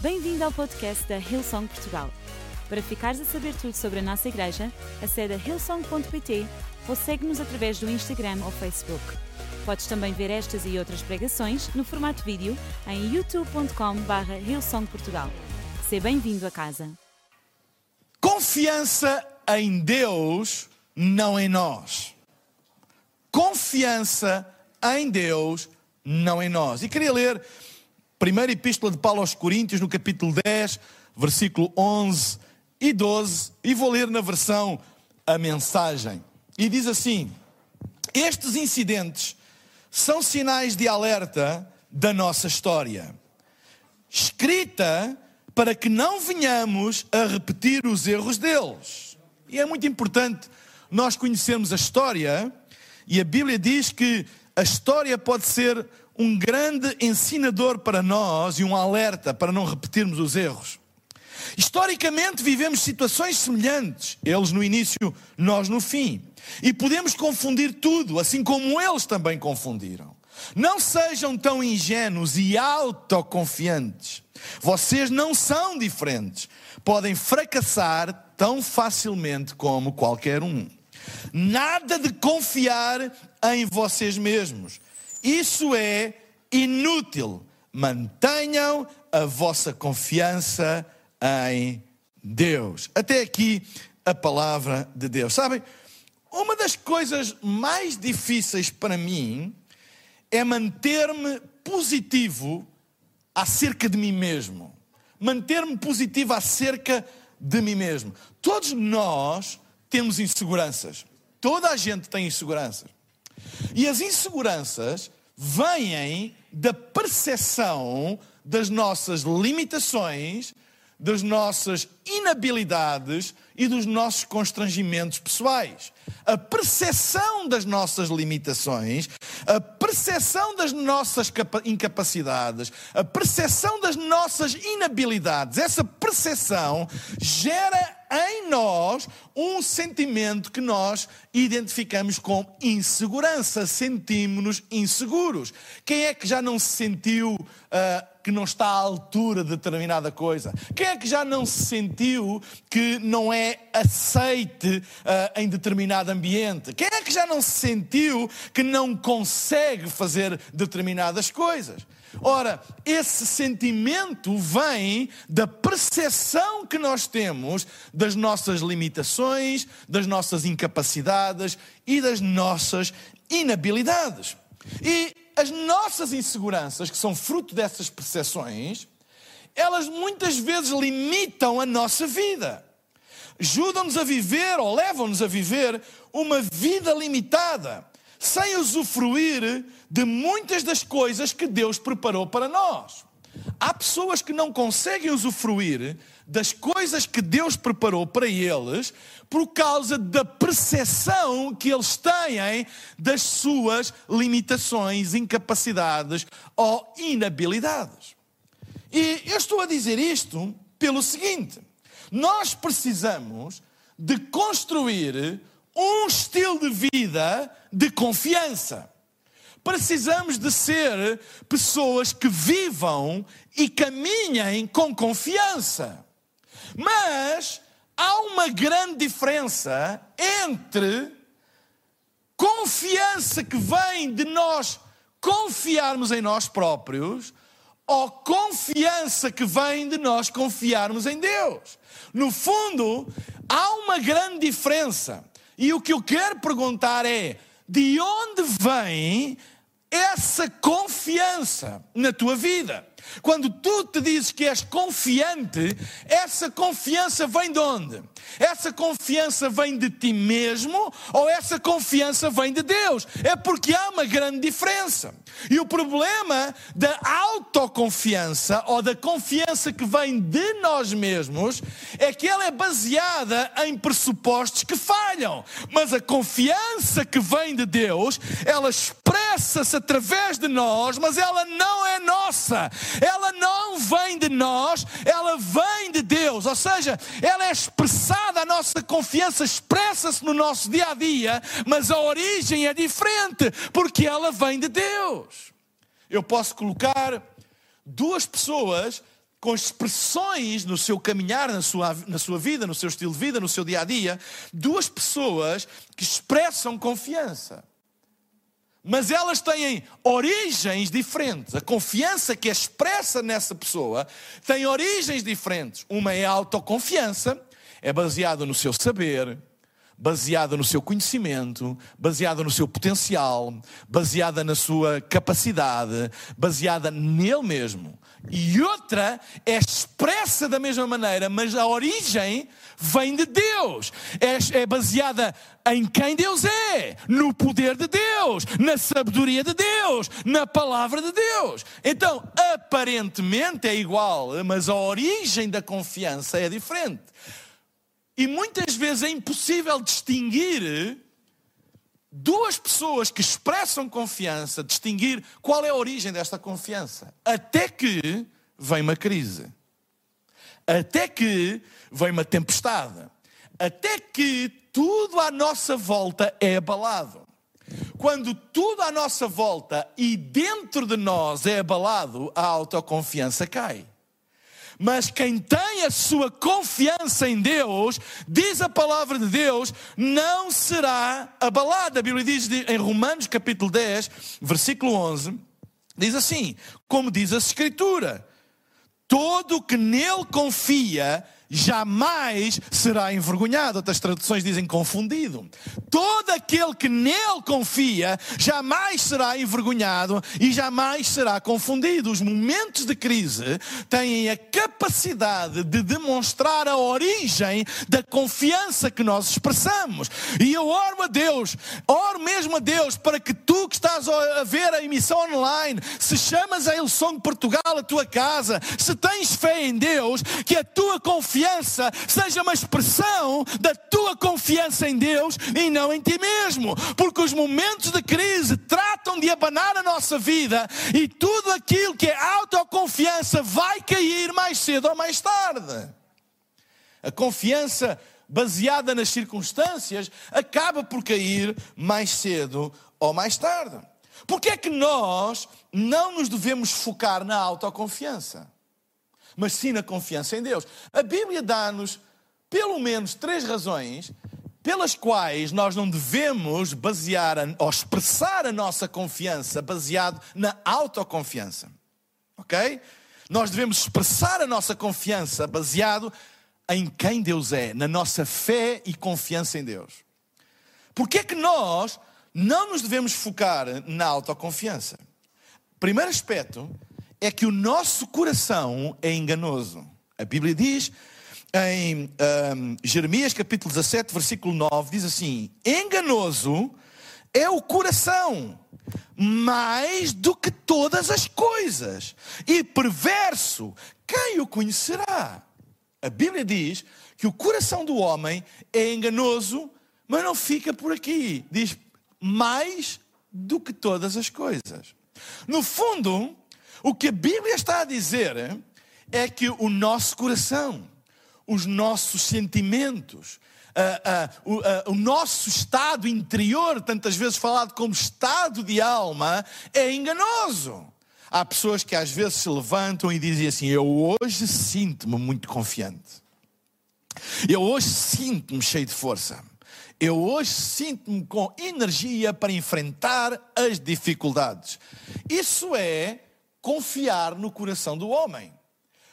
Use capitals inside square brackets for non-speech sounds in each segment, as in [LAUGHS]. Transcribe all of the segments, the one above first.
Bem-vindo ao podcast da Hillsong Portugal. Para ficares a saber tudo sobre a nossa igreja, acede a hillsong.pt ou segue-nos através do Instagram ou Facebook. Podes também ver estas e outras pregações no formato vídeo em youtube.com.br hillsongportugal. Seja bem-vindo a casa. Confiança em Deus, não em nós. Confiança em Deus, não em nós. E queria ler Primeira Epístola de Paulo aos Coríntios, no capítulo 10, versículo 11 e 12, e vou ler na versão a mensagem. E diz assim: Estes incidentes são sinais de alerta da nossa história, escrita para que não venhamos a repetir os erros deles. E é muito importante nós conhecermos a história, e a Bíblia diz que a história pode ser um grande ensinador para nós e um alerta para não repetirmos os erros. Historicamente vivemos situações semelhantes, eles no início, nós no fim. E podemos confundir tudo, assim como eles também confundiram. Não sejam tão ingênuos e autoconfiantes. Vocês não são diferentes. Podem fracassar tão facilmente como qualquer um. Nada de confiar em vocês mesmos. Isso é inútil. Mantenham a vossa confiança em Deus. Até aqui a palavra de Deus. Sabem, uma das coisas mais difíceis para mim é manter-me positivo acerca de mim mesmo. Manter-me positivo acerca de mim mesmo. Todos nós temos inseguranças. Toda a gente tem inseguranças. E as inseguranças vêm da percepção das nossas limitações, das nossas inabilidades e dos nossos constrangimentos pessoais. A percepção das nossas limitações, a percepção das nossas incapacidades, a percepção das nossas inabilidades, essa percepção gera em nós um sentimento que nós identificamos com insegurança, sentimos-nos inseguros. Quem é que já não se sentiu uh, que não está à altura de determinada coisa? Quem é que já não se sentiu que não é aceite uh, em determinado ambiente? Quem é que já não se sentiu que não consegue fazer determinadas coisas? Ora, esse sentimento vem da percepção que nós temos das nossas limitações, das nossas incapacidades e das nossas inabilidades. E as nossas inseguranças, que são fruto dessas percepções, elas muitas vezes limitam a nossa vida. Ajudam-nos a viver ou levam-nos a viver uma vida limitada sem usufruir de muitas das coisas que Deus preparou para nós. Há pessoas que não conseguem usufruir das coisas que Deus preparou para eles por causa da percepção que eles têm das suas limitações, incapacidades ou inabilidades. E eu estou a dizer isto pelo seguinte: nós precisamos de construir um estilo de vida de confiança. Precisamos de ser pessoas que vivam e caminhem com confiança. Mas há uma grande diferença entre confiança que vem de nós confiarmos em nós próprios ou confiança que vem de nós confiarmos em Deus. No fundo, há uma grande diferença. E o que eu quero perguntar é: de onde vem essa confiança na tua vida? Quando tu te dizes que és confiante, essa confiança vem de onde? Essa confiança vem de ti mesmo ou essa confiança vem de Deus? É porque há uma grande diferença. E o problema da autoconfiança ou da confiança que vem de nós mesmos é que ela é baseada em pressupostos que falham. Mas a confiança que vem de Deus, ela expressa-se através de nós, mas ela não é nossa. Ela não vem de nós, ela vem de Deus. Ou seja, ela é expressada, a nossa confiança expressa-se no nosso dia a dia, mas a origem é diferente, porque ela vem de Deus. Eu posso colocar duas pessoas com expressões no seu caminhar, na sua, na sua vida, no seu estilo de vida, no seu dia a dia, duas pessoas que expressam confiança. Mas elas têm origens diferentes. A confiança que é expressa nessa pessoa tem origens diferentes. Uma é a autoconfiança, é baseada no seu saber, baseada no seu conhecimento, baseada no seu potencial, baseada na sua capacidade, baseada nele mesmo. E outra é expressa da mesma maneira, mas a origem vem de Deus. É, é baseada em quem Deus é, no poder de Deus, na sabedoria de Deus, na palavra de Deus. Então, aparentemente é igual, mas a origem da confiança é diferente. E muitas vezes é impossível distinguir duas pessoas que expressam confiança, distinguir qual é a origem desta confiança. Até que vem uma crise. Até que vem uma tempestade. Até que tudo à nossa volta é abalado. Quando tudo à nossa volta e dentro de nós é abalado, a autoconfiança cai. Mas quem tem a sua confiança em Deus, diz a palavra de Deus, não será abalada. A Bíblia diz em Romanos capítulo 10, versículo 11, diz assim: como diz a Escritura, todo que nele confia jamais será envergonhado. Outras traduções dizem confundido. Todo aquele que nele confia jamais será envergonhado e jamais será confundido. Os momentos de crise têm a capacidade de demonstrar a origem da confiança que nós expressamos. E eu oro a Deus, oro mesmo a Deus para que tu que estás a ver a emissão online, se chamas a Ilson Portugal a tua casa, se tens fé em Deus, que a tua confiança confiança seja uma expressão da tua confiança em Deus e não em ti mesmo, porque os momentos de crise tratam de abanar a nossa vida e tudo aquilo que é autoconfiança vai cair mais cedo ou mais tarde. A confiança baseada nas circunstâncias acaba por cair mais cedo ou mais tarde. Porque é que nós não nos devemos focar na autoconfiança? Mas sim na confiança em Deus. A Bíblia dá-nos pelo menos três razões pelas quais nós não devemos basear ou expressar a nossa confiança baseado na autoconfiança. Ok? Nós devemos expressar a nossa confiança baseado em quem Deus é, na nossa fé e confiança em Deus. Porque é que nós não nos devemos focar na autoconfiança? Primeiro aspecto é que o nosso coração é enganoso. A Bíblia diz em um, Jeremias capítulo 17, versículo 9, diz assim: enganoso é o coração, mais do que todas as coisas, e perverso, quem o conhecerá? A Bíblia diz que o coração do homem é enganoso, mas não fica por aqui. Diz mais do que todas as coisas. No fundo, o que a Bíblia está a dizer é que o nosso coração, os nossos sentimentos, Uh, uh, uh, o nosso estado interior, tantas vezes falado como estado de alma, é enganoso. Há pessoas que às vezes se levantam e dizem assim: Eu hoje sinto-me muito confiante. Eu hoje sinto-me cheio de força. Eu hoje sinto-me com energia para enfrentar as dificuldades. Isso é confiar no coração do homem.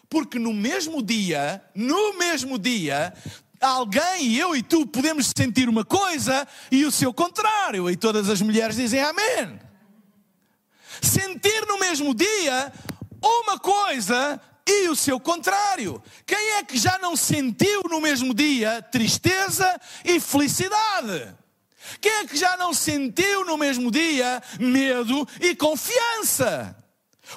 Porque no mesmo dia, no mesmo dia, alguém, eu e tu, podemos sentir uma coisa e o seu contrário. E todas as mulheres dizem amém. Sentir no mesmo dia uma coisa e o seu contrário. Quem é que já não sentiu no mesmo dia tristeza e felicidade? Quem é que já não sentiu no mesmo dia medo e confiança?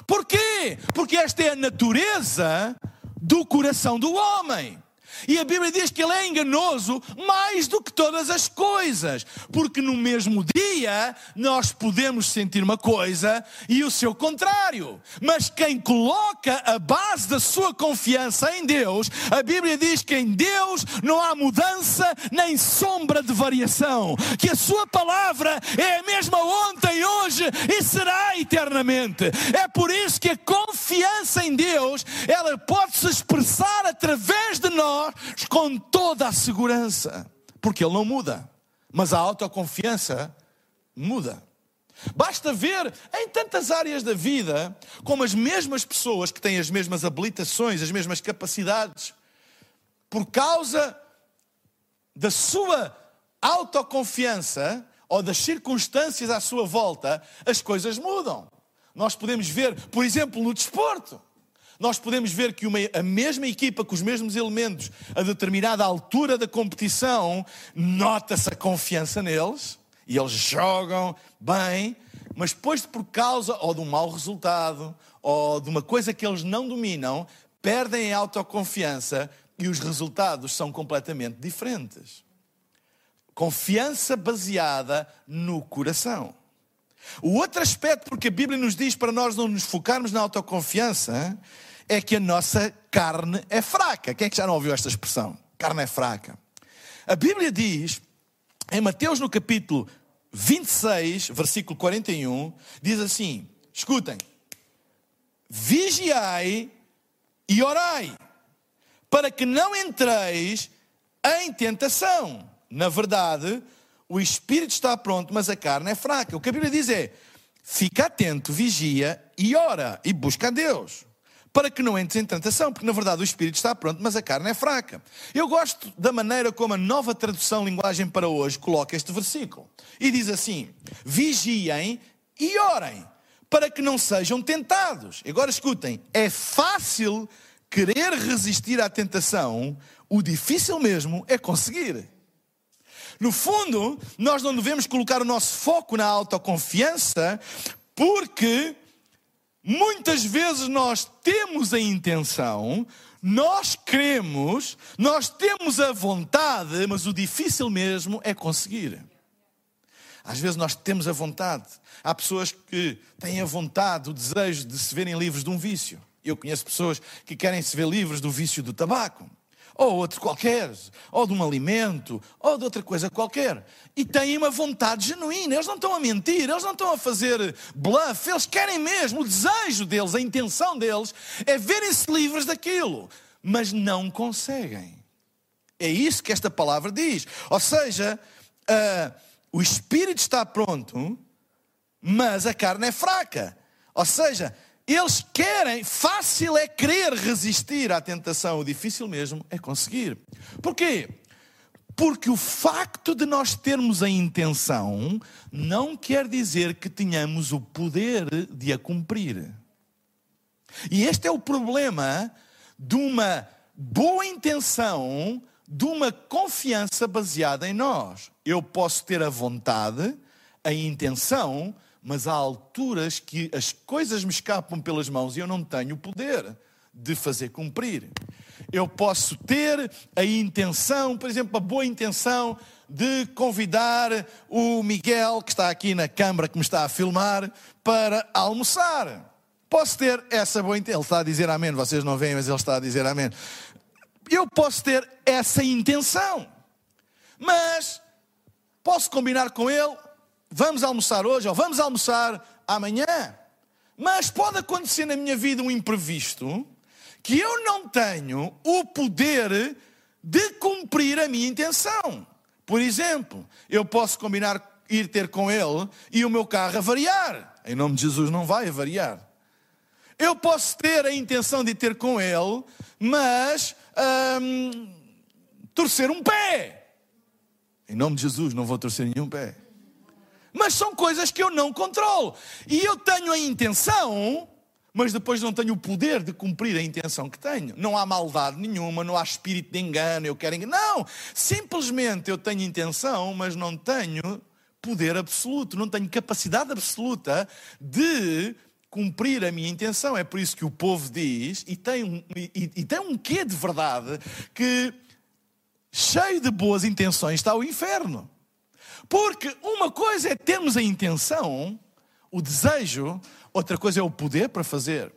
Por quê? Porque esta é a natureza do coração do homem. E a Bíblia diz que ele é enganoso mais do que todas as coisas, porque no mesmo dia nós podemos sentir uma coisa e o seu contrário. Mas quem coloca a base da sua confiança em Deus, a Bíblia diz que em Deus não há mudança nem sombra de variação, que a sua palavra é a mesma ontem, hoje e será eternamente. É por isso que a confiança em Deus, ela pode se expressar através de nós com toda a segurança, porque Ele não muda, mas a autoconfiança muda. Basta ver em tantas áreas da vida como as mesmas pessoas que têm as mesmas habilitações, as mesmas capacidades, por causa da sua autoconfiança ou das circunstâncias à sua volta, as coisas mudam. Nós podemos ver, por exemplo, no desporto. Nós podemos ver que uma, a mesma equipa com os mesmos elementos, a determinada altura da competição, nota-se a confiança neles e eles jogam bem, mas depois, por causa ou de um mau resultado ou de uma coisa que eles não dominam, perdem a autoconfiança e os resultados são completamente diferentes. Confiança baseada no coração. O outro aspecto, porque a Bíblia nos diz para nós não nos focarmos na autoconfiança, é que a nossa carne é fraca. Quem é que já não ouviu esta expressão? Carne é fraca. A Bíblia diz, em Mateus no capítulo 26, versículo 41, diz assim: escutem, vigiai e orai, para que não entreis em tentação. Na verdade, o espírito está pronto, mas a carne é fraca. O que a Bíblia diz é: fica atento, vigia e ora e busca a Deus para que não entres em tentação, porque na verdade o espírito está pronto, mas a carne é fraca. Eu gosto da maneira como a nova tradução linguagem para hoje coloca este versículo. E diz assim: vigiem e orem, para que não sejam tentados. Agora escutem, é fácil querer resistir à tentação, o difícil mesmo é conseguir. No fundo, nós não devemos colocar o nosso foco na autoconfiança, porque Muitas vezes nós temos a intenção, nós queremos, nós temos a vontade, mas o difícil mesmo é conseguir. Às vezes nós temos a vontade. Há pessoas que têm a vontade, o desejo de se verem livres de um vício. Eu conheço pessoas que querem se ver livres do vício do tabaco ou outro qualquer, ou de um alimento, ou de outra coisa qualquer. E têm uma vontade genuína, eles não estão a mentir, eles não estão a fazer bluff, eles querem mesmo, o desejo deles, a intenção deles é verem-se livres daquilo, mas não conseguem. É isso que esta palavra diz. Ou seja, uh, o espírito está pronto, mas a carne é fraca. Ou seja, eles querem, fácil é querer resistir à tentação, o difícil mesmo é conseguir. Porquê? Porque o facto de nós termos a intenção não quer dizer que tenhamos o poder de a cumprir. E este é o problema de uma boa intenção, de uma confiança baseada em nós. Eu posso ter a vontade, a intenção, mas há alturas que as coisas me escapam pelas mãos e eu não tenho o poder de fazer cumprir. Eu posso ter a intenção, por exemplo, a boa intenção de convidar o Miguel, que está aqui na câmara que me está a filmar, para almoçar. Posso ter essa boa intenção. Ele está a dizer amém, vocês não veem, mas ele está a dizer amém. Eu posso ter essa intenção, mas posso combinar com ele vamos almoçar hoje ou vamos almoçar amanhã. Mas pode acontecer na minha vida um imprevisto que eu não tenho o poder de cumprir a minha intenção. Por exemplo, eu posso combinar ir ter com ele e o meu carro avariar. Em nome de Jesus não vai avariar. Eu posso ter a intenção de ter com ele, mas hum, torcer um pé. Em nome de Jesus não vou torcer nenhum pé. Mas são coisas que eu não controlo. E eu tenho a intenção, mas depois não tenho o poder de cumprir a intenção que tenho. Não há maldade nenhuma, não há espírito de engano, eu quero enganar. Não! Simplesmente eu tenho intenção, mas não tenho poder absoluto, não tenho capacidade absoluta de cumprir a minha intenção. É por isso que o povo diz, e tem um, e, e tem um quê de verdade, que cheio de boas intenções está o inferno. Porque uma coisa é termos a intenção, o desejo, outra coisa é o poder para fazer.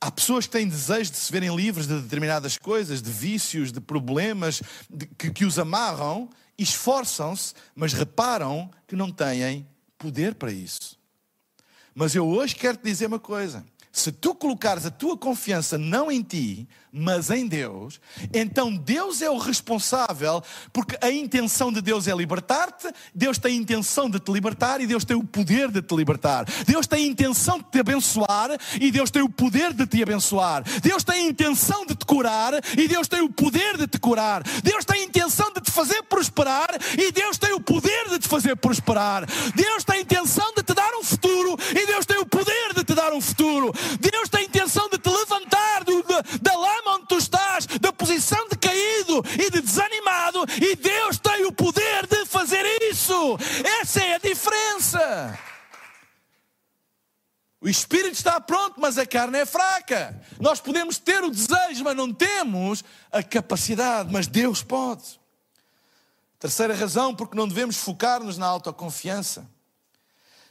Há pessoas que têm desejo de se verem livres de determinadas coisas, de vícios, de problemas de, que, que os amarram, esforçam-se, mas reparam que não têm poder para isso. Mas eu hoje quero te dizer uma coisa: se tu colocares a tua confiança não em ti, mas em Deus, então Deus é o responsável, porque a intenção de Deus é libertar-te, Deus tem a intenção de te libertar e Deus tem o poder de te libertar. Deus tem a intenção de te abençoar e Deus tem o poder de te abençoar. Deus tem a intenção de te curar e Deus tem o poder de te curar. Deus tem a intenção de te fazer prosperar e Deus tem o poder de te fazer prosperar. Deus tem a intenção de te dar um futuro e Deus tem o poder de te dar um futuro. Deus tem a intenção de te levantar do, da lama onde tu estás, da posição de caído e de desanimado, e Deus tem o poder de fazer isso. Essa é a diferença. O espírito está pronto, mas a carne é fraca. Nós podemos ter o desejo, mas não temos a capacidade, mas Deus pode. Terceira razão, porque não devemos focar-nos na autoconfiança,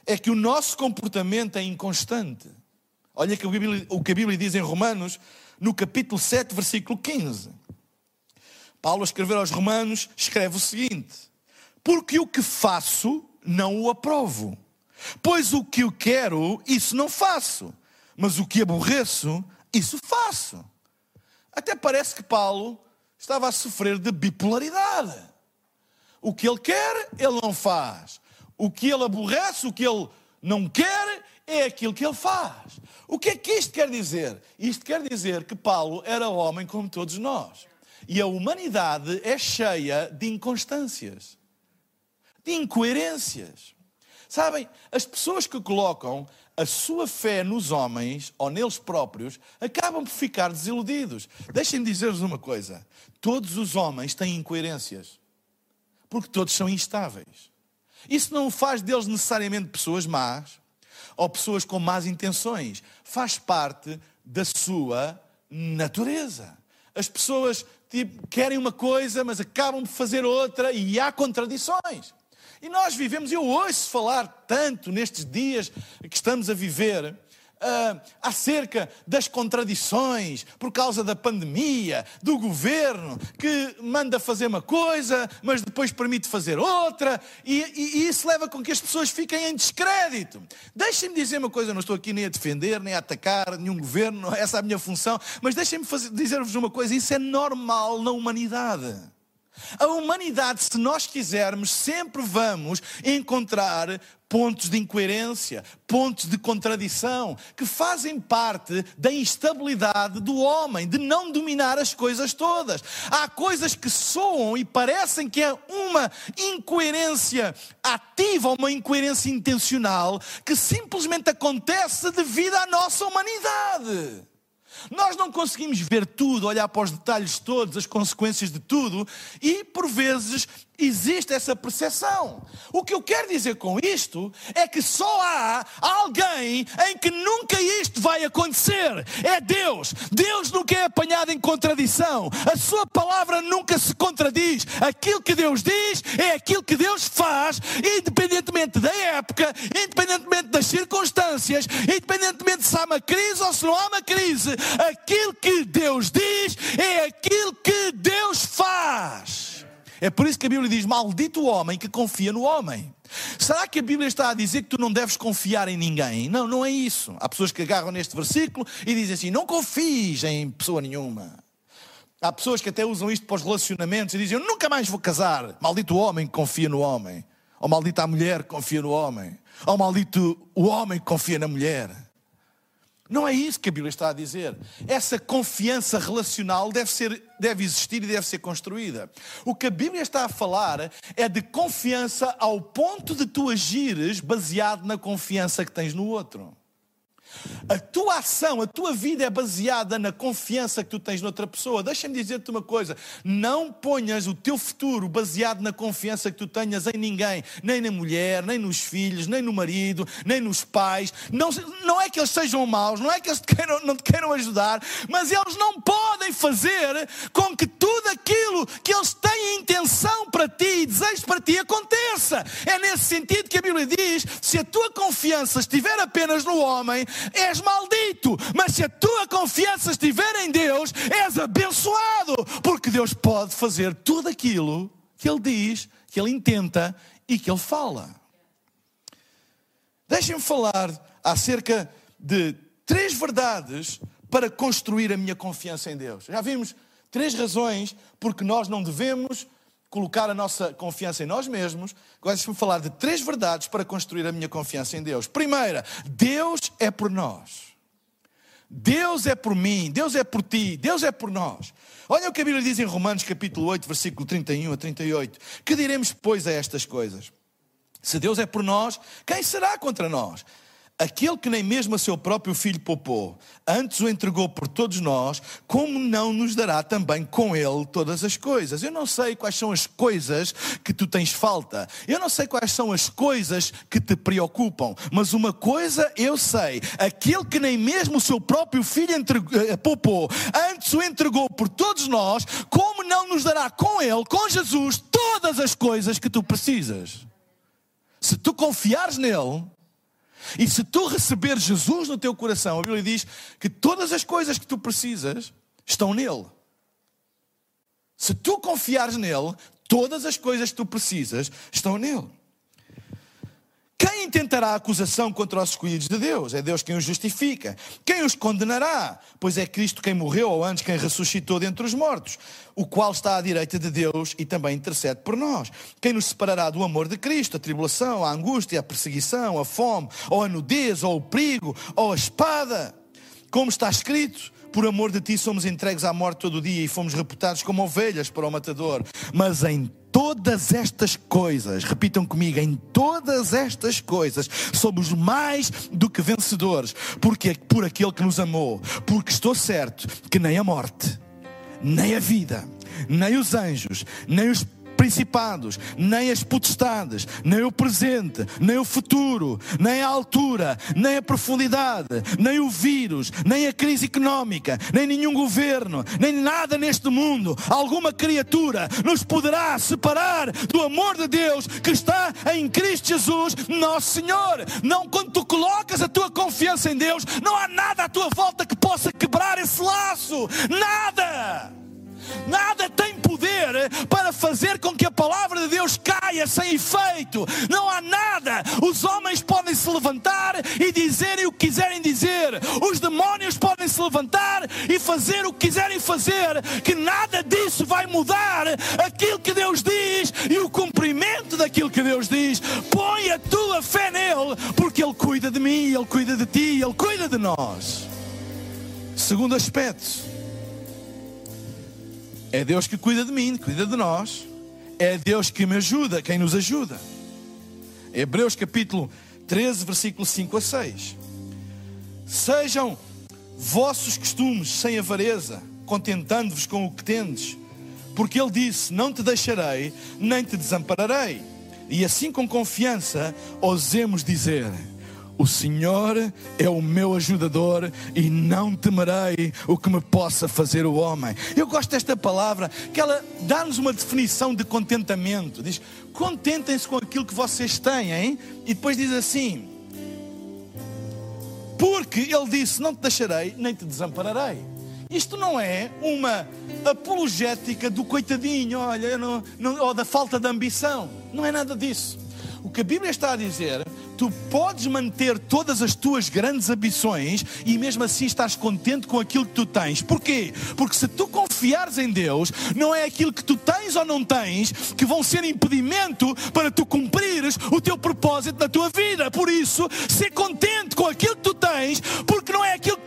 é que o nosso comportamento é inconstante. Olha que o que a Bíblia diz em Romanos, no capítulo 7, versículo 15. Paulo, a escrever aos Romanos, escreve o seguinte: Porque o que faço, não o aprovo. Pois o que eu quero, isso não faço. Mas o que aborreço, isso faço. Até parece que Paulo estava a sofrer de bipolaridade. O que ele quer, ele não faz. O que ele aborrece, o que ele não quer, é aquilo que ele faz. O que é que isto quer dizer? Isto quer dizer que Paulo era homem como todos nós. E a humanidade é cheia de inconstâncias, de incoerências. Sabem, as pessoas que colocam a sua fé nos homens ou neles próprios acabam por ficar desiludidos. Deixem-me dizer-vos uma coisa: todos os homens têm incoerências, porque todos são instáveis. Isso não faz deles necessariamente pessoas más, ou pessoas com más intenções. Faz parte da sua natureza. As pessoas tipo, querem uma coisa, mas acabam de fazer outra e há contradições. E nós vivemos, eu ouço falar tanto nestes dias que estamos a viver, uh, acerca das contradições por causa da pandemia, do governo que manda fazer uma coisa, mas depois permite fazer outra, e, e, e isso leva com que as pessoas fiquem em descrédito. Deixem-me dizer uma coisa, não estou aqui nem a defender, nem a atacar nenhum governo, [LAUGHS] essa é a minha função, mas deixem-me dizer-vos uma coisa: isso é normal na humanidade. A humanidade, se nós quisermos, sempre vamos encontrar pontos de incoerência, pontos de contradição, que fazem parte da instabilidade do homem, de não dominar as coisas todas. Há coisas que soam e parecem que é uma incoerência ativa, uma incoerência intencional, que simplesmente acontece devido à nossa humanidade. Nós não conseguimos ver tudo, olhar para os detalhes todos, as consequências de tudo, e por vezes existe essa percepção. O que eu quero dizer com isto é que só há alguém em que nunca isto vai acontecer. É Deus. Deus nunca é apanhado em contradição. A sua palavra nunca se contradiz. Aquilo que Deus diz é aquilo que Deus faz, independentemente da época, independentemente das circunstâncias, independentemente se há uma crise ou se não há uma crise. Aquilo que Deus diz é aquilo que Deus faz. É por isso que a Bíblia diz: Maldito o homem que confia no homem. Será que a Bíblia está a dizer que tu não deves confiar em ninguém? Não, não é isso. Há pessoas que agarram neste versículo e dizem assim: Não confies em pessoa nenhuma. Há pessoas que até usam isto para os relacionamentos e dizem: Eu nunca mais vou casar. Maldito o homem que confia no homem. Ou maldita a mulher que confia no homem. Ou maldito o homem que confia na mulher. Não é isso que a Bíblia está a dizer. Essa confiança relacional deve, ser, deve existir e deve ser construída. O que a Bíblia está a falar é de confiança ao ponto de tu agires baseado na confiança que tens no outro. A tua ação, a tua vida é baseada na confiança que tu tens noutra pessoa. Deixa-me dizer-te uma coisa: não ponhas o teu futuro baseado na confiança que tu tenhas em ninguém, nem na mulher, nem nos filhos, nem no marido, nem nos pais. Não, não é que eles sejam maus, não é que eles te queiram, não te queiram ajudar, mas eles não podem fazer com que tudo aquilo que eles têm intenção para ti e desejo para ti aconteça. É nesse sentido que a Bíblia diz: se a tua confiança estiver apenas no homem, és maldito. Mas se a tua confiança estiver em Deus, és abençoado, porque Deus pode fazer tudo aquilo que Ele diz, que Ele intenta e que Ele fala. Deixem-me falar acerca de três verdades para construir a minha confiança em Deus. Já vimos três razões porque nós não devemos colocar a nossa confiança em nós mesmos. Agora deixa-me falar de três verdades para construir a minha confiança em Deus. Primeira, Deus é por nós. Deus é por mim, Deus é por ti, Deus é por nós. Olha o que a Bíblia diz em Romanos capítulo 8, versículo 31 a 38. Que diremos, pois, a estas coisas? Se Deus é por nós, quem será contra nós? Aquele que nem mesmo a seu próprio filho poupou, antes o entregou por todos nós, como não nos dará também com ele todas as coisas? Eu não sei quais são as coisas que tu tens falta, eu não sei quais são as coisas que te preocupam, mas uma coisa eu sei: aquele que nem mesmo o seu próprio filho entregou, eh, poupou, antes o entregou por todos nós, como não nos dará com ele, com Jesus, todas as coisas que tu precisas? Se tu confiares nele, e se tu receber Jesus no teu coração, a Bíblia diz que todas as coisas que tu precisas estão nele. Se tu confiares nele, todas as coisas que tu precisas estão nele. Quem intentará acusação contra os escolhidos de Deus? É Deus quem os justifica. Quem os condenará? Pois é Cristo quem morreu, ou antes quem ressuscitou dentre os mortos, o qual está à direita de Deus e também intercede por nós. Quem nos separará do amor de Cristo? A tribulação, a angústia, a perseguição, a fome, ou a nudez, ou o perigo, ou a espada? Como está escrito, por amor de ti somos entregues à morte todo o dia e fomos reputados como ovelhas para o matador. Mas em todas estas coisas, repitam comigo, em todas estas coisas somos mais do que vencedores, porque por aquele que nos amou, porque estou certo que nem a morte, nem a vida, nem os anjos, nem os principados, nem as potestades, nem o presente, nem o futuro, nem a altura, nem a profundidade, nem o vírus, nem a crise económica, nem nenhum governo, nem nada neste mundo, alguma criatura nos poderá separar do amor de Deus que está em Cristo Jesus, nosso Senhor. Não quando tu colocas a tua confiança em Deus, não há nada à tua volta que possa quebrar esse laço. Nada! Nada tem poder para fazer com que a palavra de Deus caia sem efeito. Não há nada. Os homens podem se levantar e dizerem o que quiserem dizer. Os demónios podem se levantar e fazer o que quiserem fazer. Que nada disso vai mudar aquilo que Deus diz e o cumprimento daquilo que Deus diz. Põe a tua fé nele, porque Ele cuida de mim, Ele cuida de ti, Ele cuida de nós. Segundo aspecto é Deus que cuida de mim, cuida de nós. É Deus que me ajuda, quem nos ajuda. Hebreus capítulo 13, versículo 5 a 6. Sejam vossos costumes sem avareza, contentando-vos com o que tendes, porque Ele disse: Não te deixarei, nem te desampararei. E assim com confiança ousemos dizer: o Senhor é o meu ajudador e não temerei o que me possa fazer o homem. Eu gosto desta palavra, que ela dá-nos uma definição de contentamento. Diz: contentem-se com aquilo que vocês têm, hein? e depois diz assim: porque Ele disse: Não te deixarei, nem te desampararei. Isto não é uma apologética do coitadinho, olha, não, não, ou da falta de ambição. Não é nada disso. O que a Bíblia está a dizer tu podes manter todas as tuas grandes ambições e mesmo assim estás contente com aquilo que tu tens. Porquê? Porque se tu confiares em Deus, não é aquilo que tu tens ou não tens que vão ser impedimento para tu cumprires o teu propósito na tua vida. Por isso, ser contente com aquilo que tu tens, porque não é aquilo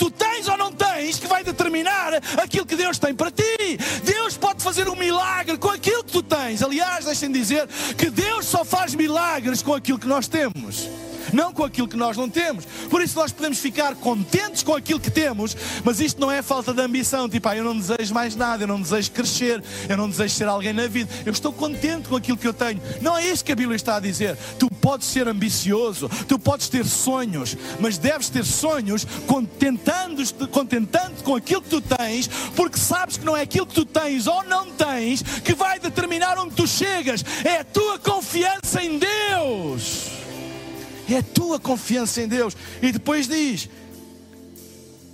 tens que vai determinar aquilo que Deus tem para ti. Deus pode fazer um milagre com aquilo que tu tens. Aliás, deixem dizer que Deus só faz milagres com aquilo que nós temos não com aquilo que nós não temos. Por isso nós podemos ficar contentes com aquilo que temos, mas isto não é falta de ambição. Tipo, ah, eu não desejo mais nada, eu não desejo crescer, eu não desejo ser alguém na vida. Eu estou contente com aquilo que eu tenho. Não é isso que a Bíblia está a dizer. Tu podes ser ambicioso, tu podes ter sonhos, mas deves ter sonhos contentando-te contentando com aquilo que tu tens, porque sabes que não é aquilo que tu tens ou não tens que vai determinar onde tu chegas. É a tua confiança em Deus é a tua confiança em Deus. E depois diz: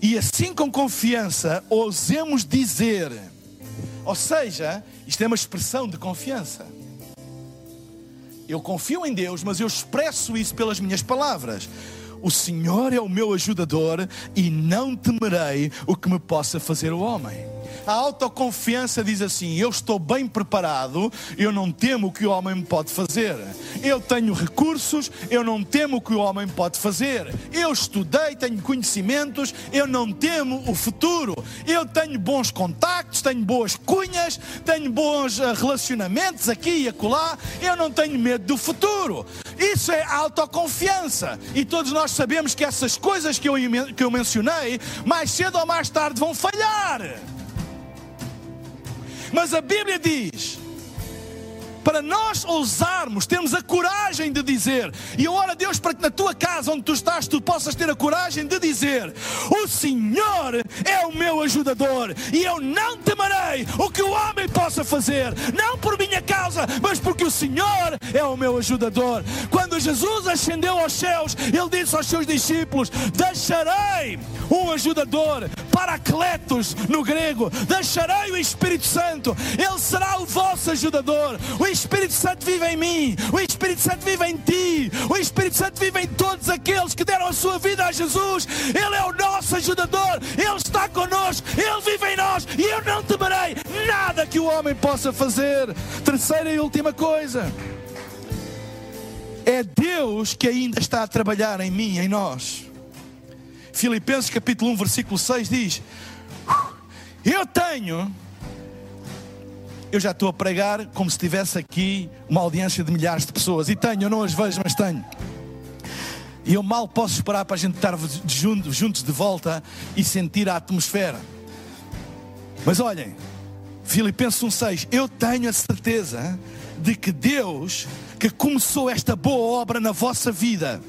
e assim com confiança ousemos dizer. Ou seja, isto é uma expressão de confiança. Eu confio em Deus, mas eu expresso isso pelas minhas palavras. O Senhor é o meu ajudador e não temerei o que me possa fazer o homem. A autoconfiança diz assim: Eu estou bem preparado, eu não temo o que o homem me pode fazer. Eu tenho recursos, eu não temo o que o homem pode fazer. Eu estudei, tenho conhecimentos, eu não temo o futuro. Eu tenho bons contactos, tenho boas cunhas, tenho bons eh, relacionamentos aqui e acolá. Eu não tenho medo do futuro. Isso é autoconfiança. E todos nós sabemos que essas coisas que eu, que eu mencionei, mais cedo ou mais tarde vão falhar. Mas a Bíblia diz: para nós ousarmos, temos a coragem de dizer, e eu oro a Deus para que na tua casa onde tu estás, tu possas ter a coragem de dizer: O Senhor é o meu ajudador, e eu não temerei o que o homem possa fazer, não por minha causa, mas porque o Senhor é o meu ajudador. Quando Jesus ascendeu aos céus, ele disse aos seus discípulos: Deixarei um ajudador, paracletos no grego, deixarei o Espírito Santo, ele será o vosso ajudador. O Espírito Santo vive em mim, o Espírito Santo vive em ti, o Espírito Santo vive em todos aqueles que deram a sua vida a Jesus. Ele é o nosso ajudador, Ele está conosco, Ele vive em nós e eu não temerei nada que o homem possa fazer. Terceira e última coisa. É Deus que ainda está a trabalhar em mim, em nós. Filipenses capítulo 1, versículo 6 diz: Eu tenho eu já estou a pregar como se tivesse aqui uma audiência de milhares de pessoas. E tenho, eu não as vejo, mas tenho. E eu mal posso esperar para a gente estar juntos de volta e sentir a atmosfera. Mas olhem, Filipenses 1,6: Eu tenho a certeza de que Deus, que começou esta boa obra na vossa vida,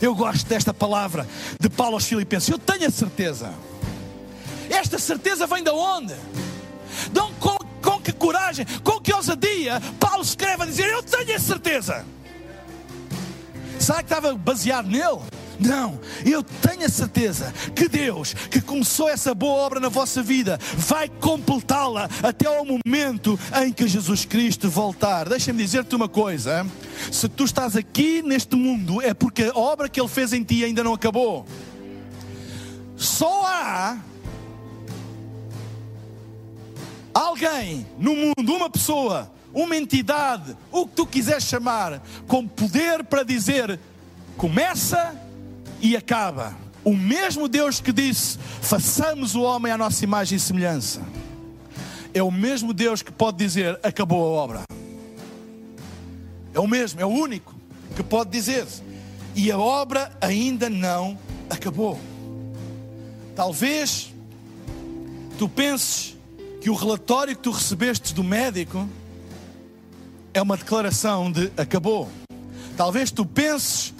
eu gosto desta palavra de Paulo aos Filipenses, eu tenho a certeza. Esta certeza vem de onde? De onde com que coragem, com que ousadia, Paulo escreve a dizer: Eu tenho a certeza. Será que estava baseado nele? Não, eu tenho a certeza que Deus, que começou essa boa obra na vossa vida, vai completá-la até ao momento em que Jesus Cristo voltar. Deixa-me dizer-te uma coisa: se tu estás aqui neste mundo, é porque a obra que Ele fez em ti ainda não acabou. Só há alguém no mundo, uma pessoa, uma entidade, o que tu quiseres chamar, com poder para dizer começa e acaba. O mesmo Deus que disse: façamos o homem à nossa imagem e semelhança, é o mesmo Deus que pode dizer: acabou a obra. É o mesmo, é o único que pode dizer. E a obra ainda não acabou. Talvez tu penses que o relatório que tu recebeste do médico é uma declaração de acabou. Talvez tu penses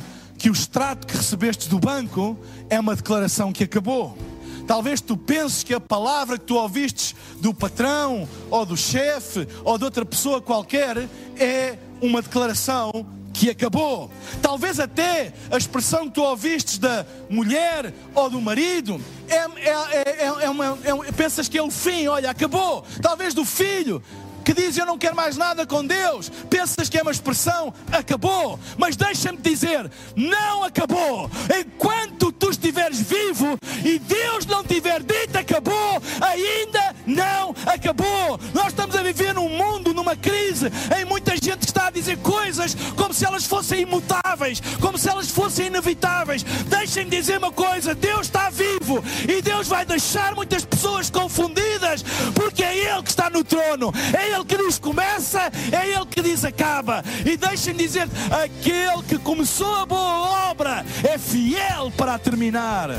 que o extrato que recebeste do banco é uma declaração que acabou. Talvez tu penses que a palavra que tu ouvistes do patrão, ou do chefe, ou de outra pessoa qualquer é uma declaração que acabou. Talvez até a expressão que tu ouvistes da mulher ou do marido é, é, é, é uma, é, pensas que é o fim, olha, acabou. Talvez do filho que diz eu não quero mais nada com Deus, pensas que é uma expressão, acabou. Mas deixa-me dizer, não acabou. Enquanto tu estiveres vivo e Deus não tiver dito acabou, ainda não acabou. Nós estamos a viver num mundo, numa crise, em muita gente está a dizer coisas como se elas fossem imutáveis, como se elas fossem inevitáveis. Deixem-me dizer uma coisa: Deus está vivo e Deus vai deixar muitas pessoas confundidas, porque é Ele que está no trono, é Ele ele que diz começa, é Ele que diz acaba. E deixem dizer: aquele que começou a boa obra é fiel para terminar.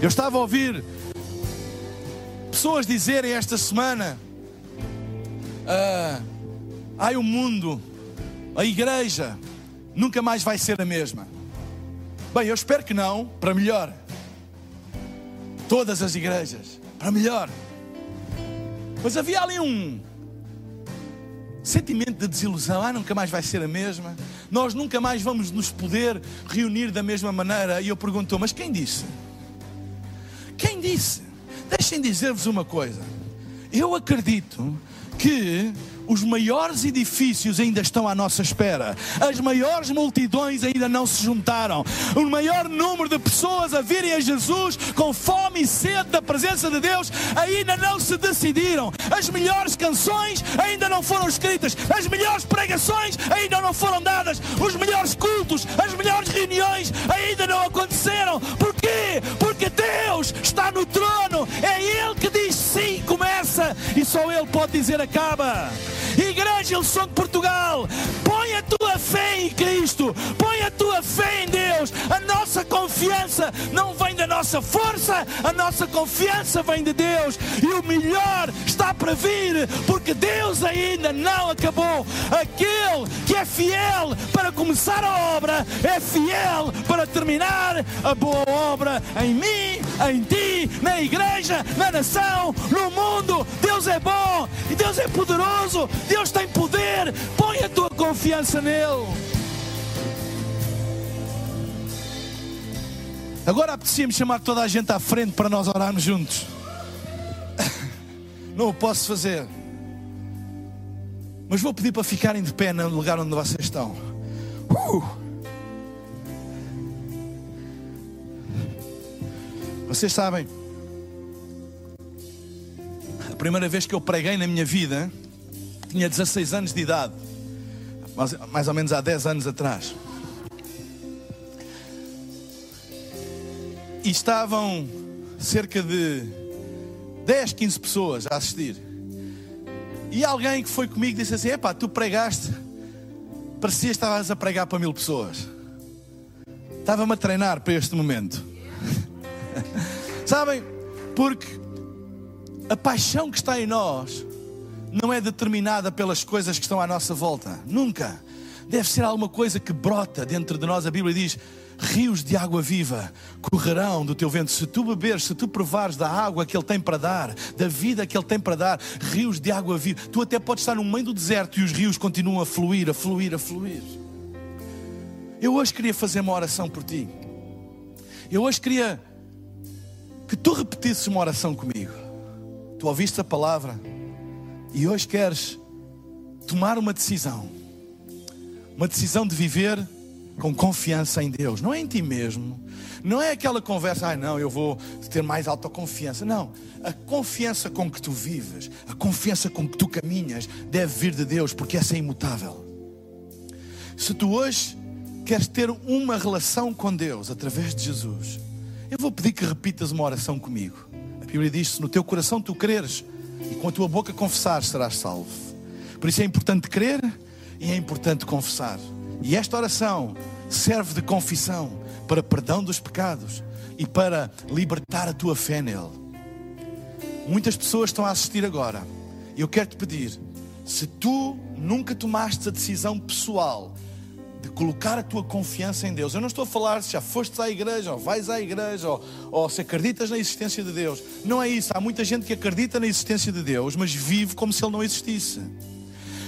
Eu estava a ouvir pessoas dizerem esta semana: ah, ai, o mundo, a igreja, nunca mais vai ser a mesma. Bem, eu espero que não, para melhor. Todas as igrejas, para melhor. Mas havia ali um, sentimento de desilusão, ah, nunca mais vai ser a mesma, nós nunca mais vamos nos poder reunir da mesma maneira. E eu pergunto, mas quem disse? Quem disse? Deixem dizer-vos uma coisa. Eu acredito que os maiores edifícios ainda estão à nossa espera, as maiores multidões ainda não se juntaram, o maior número de pessoas a virem a Jesus com fome e sede da presença de Deus ainda não se decidiram, as melhores canções ainda não foram escritas, as melhores pregações ainda não foram dadas, os melhores cultos, as melhores reuniões ainda não aconteceram. Porquê? Porque Deus está no trono, é Ele que diz sim, começa, e só Ele pode dizer acaba. Igreja Ilson de Portugal, põe a tua fé em Cristo, põe a tua fé em Deus. A nossa confiança não vem da nossa força, a nossa confiança vem de Deus. E o melhor está para vir, porque Deus ainda não acabou. Aquele que é fiel para começar a obra é fiel para terminar a boa obra em mim, em ti, na igreja, na nação, no mundo. Deus é bom e Deus é poderoso. Deus tem poder. Põe a tua confiança nele. Agora apetecia-me chamar toda a gente à frente para nós orarmos juntos. [LAUGHS] Não o posso fazer. Mas vou pedir para ficarem de pé no lugar onde vocês estão. Uh! Vocês sabem, a primeira vez que eu preguei na minha vida, tinha 16 anos de idade, mais, mais ou menos há 10 anos atrás. E estavam cerca de 10, 15 pessoas a assistir. E alguém que foi comigo disse assim: Epá, tu pregaste, parecia que estavas a pregar para mil pessoas. Estava-me a treinar para este momento. [LAUGHS] Sabem? Porque a paixão que está em nós não é determinada pelas coisas que estão à nossa volta. Nunca. Deve ser alguma coisa que brota dentro de nós. A Bíblia diz: rios de água viva correrão do teu vento. Se tu beberes, se tu provares da água que Ele tem para dar, da vida que Ele tem para dar, rios de água viva. Tu até podes estar no meio do deserto e os rios continuam a fluir, a fluir, a fluir. Eu hoje queria fazer uma oração por ti. Eu hoje queria que tu repetisses uma oração comigo. Tu ouviste a palavra e hoje queres tomar uma decisão. Uma decisão de viver com confiança em Deus, não é em ti mesmo, não é aquela conversa, ai ah, não, eu vou ter mais autoconfiança. Não, a confiança com que tu vives, a confiança com que tu caminhas, deve vir de Deus, porque essa é imutável. Se tu hoje queres ter uma relação com Deus através de Jesus, eu vou pedir que repitas uma oração comigo. A Bíblia diz: se no teu coração tu creres e com a tua boca confessares, serás salvo. Por isso é importante crer e é importante confessar. E esta oração serve de confissão para perdão dos pecados e para libertar a tua fé nele. Muitas pessoas estão a assistir agora. Eu quero te pedir, se tu nunca tomaste a decisão pessoal de colocar a tua confiança em Deus. Eu não estou a falar se já fostes à igreja, ou vais à igreja, ou, ou, se acreditas na existência de Deus. Não é isso. Há muita gente que acredita na existência de Deus, mas vive como se Ele não existisse.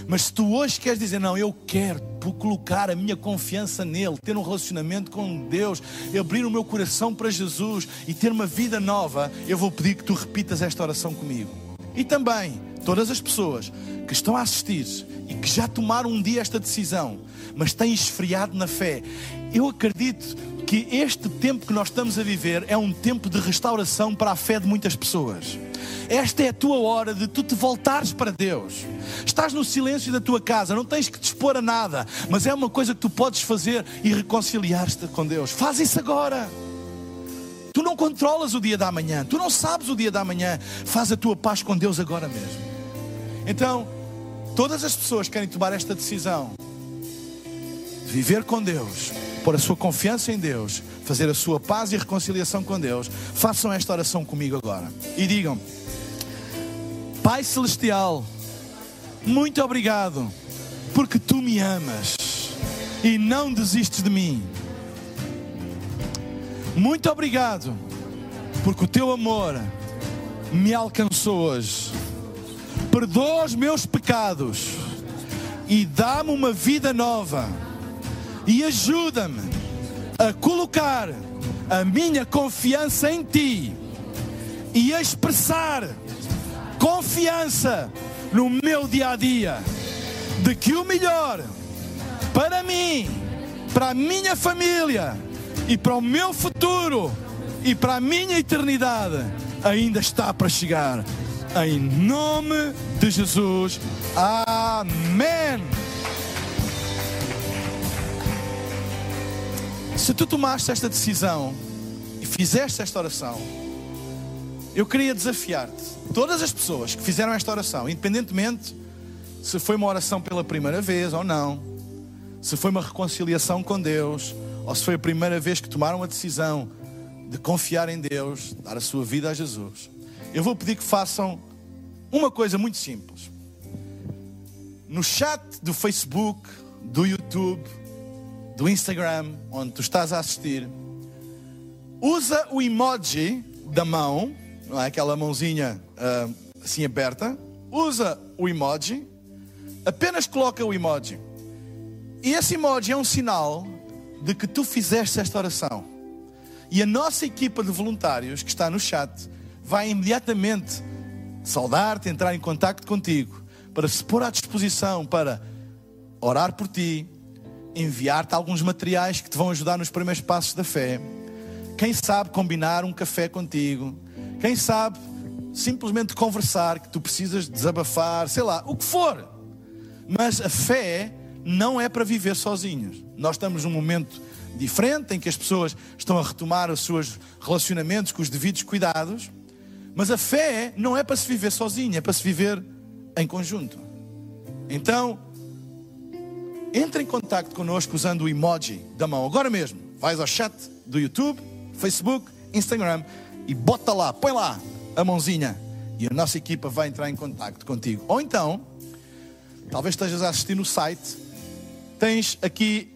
Mas se tu hoje queres dizer, não, eu quero colocar a minha confiança nele, ter um relacionamento com Deus, abrir o meu coração para Jesus e ter uma vida nova, eu vou pedir que tu repitas esta oração comigo. E também, todas as pessoas que estão a assistir e que já tomaram um dia esta decisão, mas têm esfriado na fé, eu acredito que este tempo que nós estamos a viver é um tempo de restauração para a fé de muitas pessoas. Esta é a tua hora de tu te voltares para Deus. Estás no silêncio da tua casa, não tens que te expor a nada, mas é uma coisa que tu podes fazer e reconciliar-te com Deus. Faz isso agora. Tu não controlas o dia da manhã, tu não sabes o dia da manhã. Faz a tua paz com Deus agora mesmo. Então, todas as pessoas que querem tomar esta decisão de viver com Deus, pôr a sua confiança em Deus, fazer a sua paz e reconciliação com Deus, façam esta oração comigo agora e digam: Pai Celestial, muito obrigado, porque tu me amas e não desistes de mim. Muito obrigado, porque o teu amor me alcançou hoje. Perdoa os meus pecados e dá-me uma vida nova. E ajuda-me a colocar a minha confiança em Ti e a expressar confiança no meu dia a dia de que o melhor para mim, para a minha família e para o meu futuro e para a minha eternidade ainda está para chegar. Em nome de Jesus. Amém. Se tu tomaste esta decisão e fizeste esta oração, eu queria desafiar-te, todas as pessoas que fizeram esta oração, independentemente se foi uma oração pela primeira vez ou não, se foi uma reconciliação com Deus, ou se foi a primeira vez que tomaram a decisão de confiar em Deus, dar a sua vida a Jesus, eu vou pedir que façam uma coisa muito simples. No chat do Facebook, do YouTube, do Instagram, onde tu estás a assistir, usa o emoji da mão, não é aquela mãozinha uh, assim aberta, usa o emoji, apenas coloca o emoji. E esse emoji é um sinal de que tu fizeste esta oração. E a nossa equipa de voluntários que está no chat vai imediatamente saudar-te, entrar em contato contigo, para se pôr à disposição para orar por ti, enviar-te alguns materiais que te vão ajudar nos primeiros passos da fé. Quem sabe combinar um café contigo. Quem sabe simplesmente conversar, que tu precisas desabafar, sei lá, o que for. Mas a fé não é para viver sozinhos. Nós estamos num momento diferente em que as pessoas estão a retomar os seus relacionamentos com os devidos cuidados. Mas a fé não é para se viver sozinha, é para se viver em conjunto. Então, entre em contato connosco usando o emoji da mão agora mesmo. Vais ao chat do YouTube, Facebook, Instagram e bota lá, põe lá a mãozinha e a nossa equipa vai entrar em contato contigo. Ou então, talvez estejas a assistir no site, tens aqui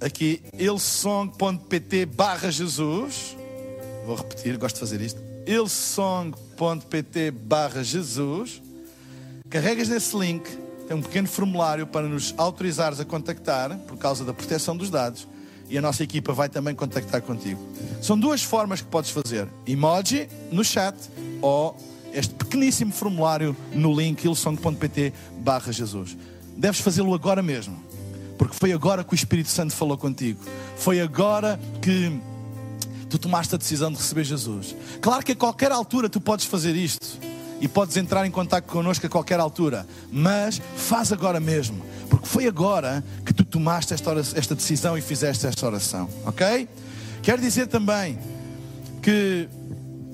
aqui elsong.pt barra Jesus. Vou repetir, gosto de fazer isto. elsong.pt barra Jesus. Carregas nesse link tem um pequeno formulário para nos autorizares a contactar, por causa da proteção dos dados, e a nossa equipa vai também contactar contigo. São duas formas que podes fazer: emoji no chat ou este pequeníssimo formulário no link ilsong.pt/barra Jesus. Deves fazê-lo agora mesmo, porque foi agora que o Espírito Santo falou contigo, foi agora que tu tomaste a decisão de receber Jesus. Claro que a qualquer altura tu podes fazer isto e podes entrar em contato connosco a qualquer altura, mas faz agora mesmo, porque foi agora que tu tomaste esta, oração, esta decisão e fizeste esta oração, ok? Quero dizer também que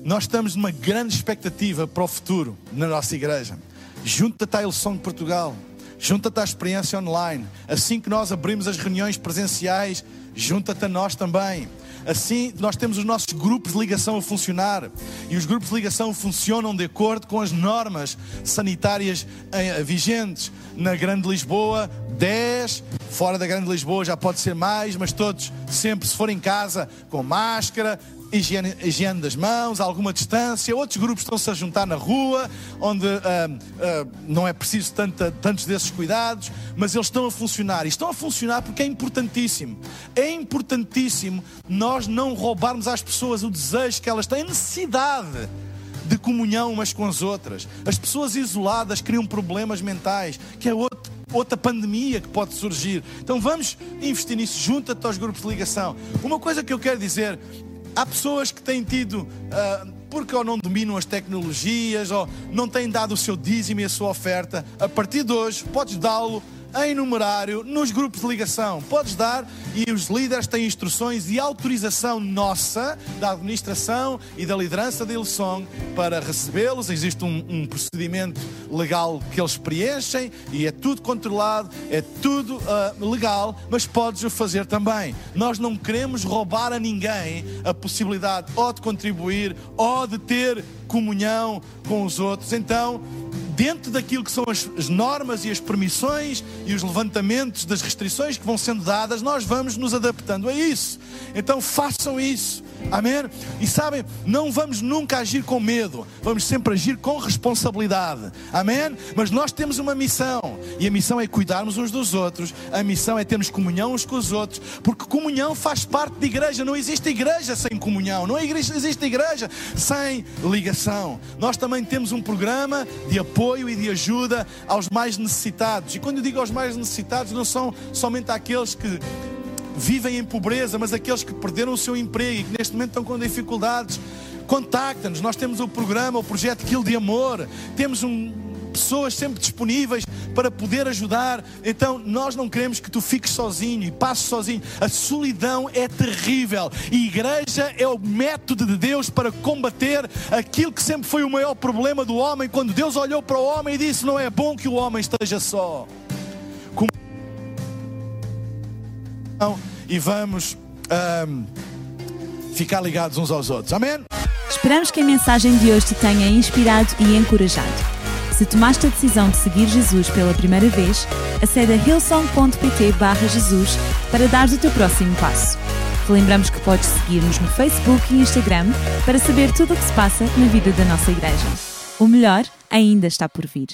nós estamos numa grande expectativa para o futuro na nossa igreja. Junta-te à Ilson de Portugal, junta-te à experiência online. Assim que nós abrimos as reuniões presenciais, junta-te a nós também. Assim, nós temos os nossos grupos de ligação a funcionar. E os grupos de ligação funcionam de acordo com as normas sanitárias eh, vigentes. Na Grande Lisboa, 10. Fora da Grande Lisboa já pode ser mais, mas todos sempre, se for em casa, com máscara, higiene, higiene das mãos, alguma distância. Outros grupos estão-se a juntar na rua, onde uh, uh, não é preciso tanta, tantos desses cuidados, mas eles estão a funcionar. E estão a funcionar porque é importantíssimo. É importantíssimo nós não roubarmos às pessoas o desejo que elas têm, a necessidade de comunhão umas com as outras. As pessoas isoladas criam problemas mentais, que é outro, outra pandemia que pode surgir. Então vamos investir nisso, junta-te aos grupos de ligação. Uma coisa que eu quero dizer Há pessoas que têm tido, uh, porque ou não dominam as tecnologias, ou não têm dado o seu dízimo e a sua oferta. A partir de hoje, podes dá-lo em numerário nos grupos de ligação. Podes dar e os líderes têm instruções e autorização nossa, da administração e da liderança da Ilsong para recebê-los. Existe um, um, procedimento legal que eles preenchem e é tudo controlado, é tudo uh, legal, mas podes o fazer também. Nós não queremos roubar a ninguém a possibilidade ou de contribuir ou de ter comunhão com os outros. Então, dentro daquilo que são as, as, normas e as permissões e os levantamentos das restrições que vão sendo dadas, nós vamos nos adaptando a isso. Então façam isso. Amém? E sabem, não vamos nunca agir com medo, vamos sempre agir com responsabilidade. Amém? Mas nós temos uma missão, e a missão é cuidarmos uns dos outros, a missão é termos comunhão uns com os outros, porque comunhão faz parte de igreja. Não existe igreja sem comunhão, não existe igreja sem ligação. Nós também temos um programa de apoio e de ajuda aos mais necessitados. E quando eu digo aos mais necessitados, não são somente aqueles que vivem em pobreza, mas aqueles que perderam o seu emprego e que neste momento estão com dificuldades, contacta-nos. Nós temos o programa, o projeto Quilo de Amor, temos um, pessoas sempre disponíveis para poder ajudar. Então, nós não queremos que tu fiques sozinho e passes sozinho. A solidão é terrível. E igreja é o método de Deus para combater aquilo que sempre foi o maior problema do homem, quando Deus olhou para o homem e disse: Não é bom que o homem esteja só. E vamos um, ficar ligados uns aos outros. Amém? Esperamos que a mensagem de hoje te tenha inspirado e encorajado. Se tomaste a decisão de seguir Jesus pela primeira vez, acede a hillsong.pt Jesus para dar o teu próximo passo. Te lembramos que podes seguir-nos no Facebook e Instagram para saber tudo o que se passa na vida da nossa igreja. O melhor ainda está por vir.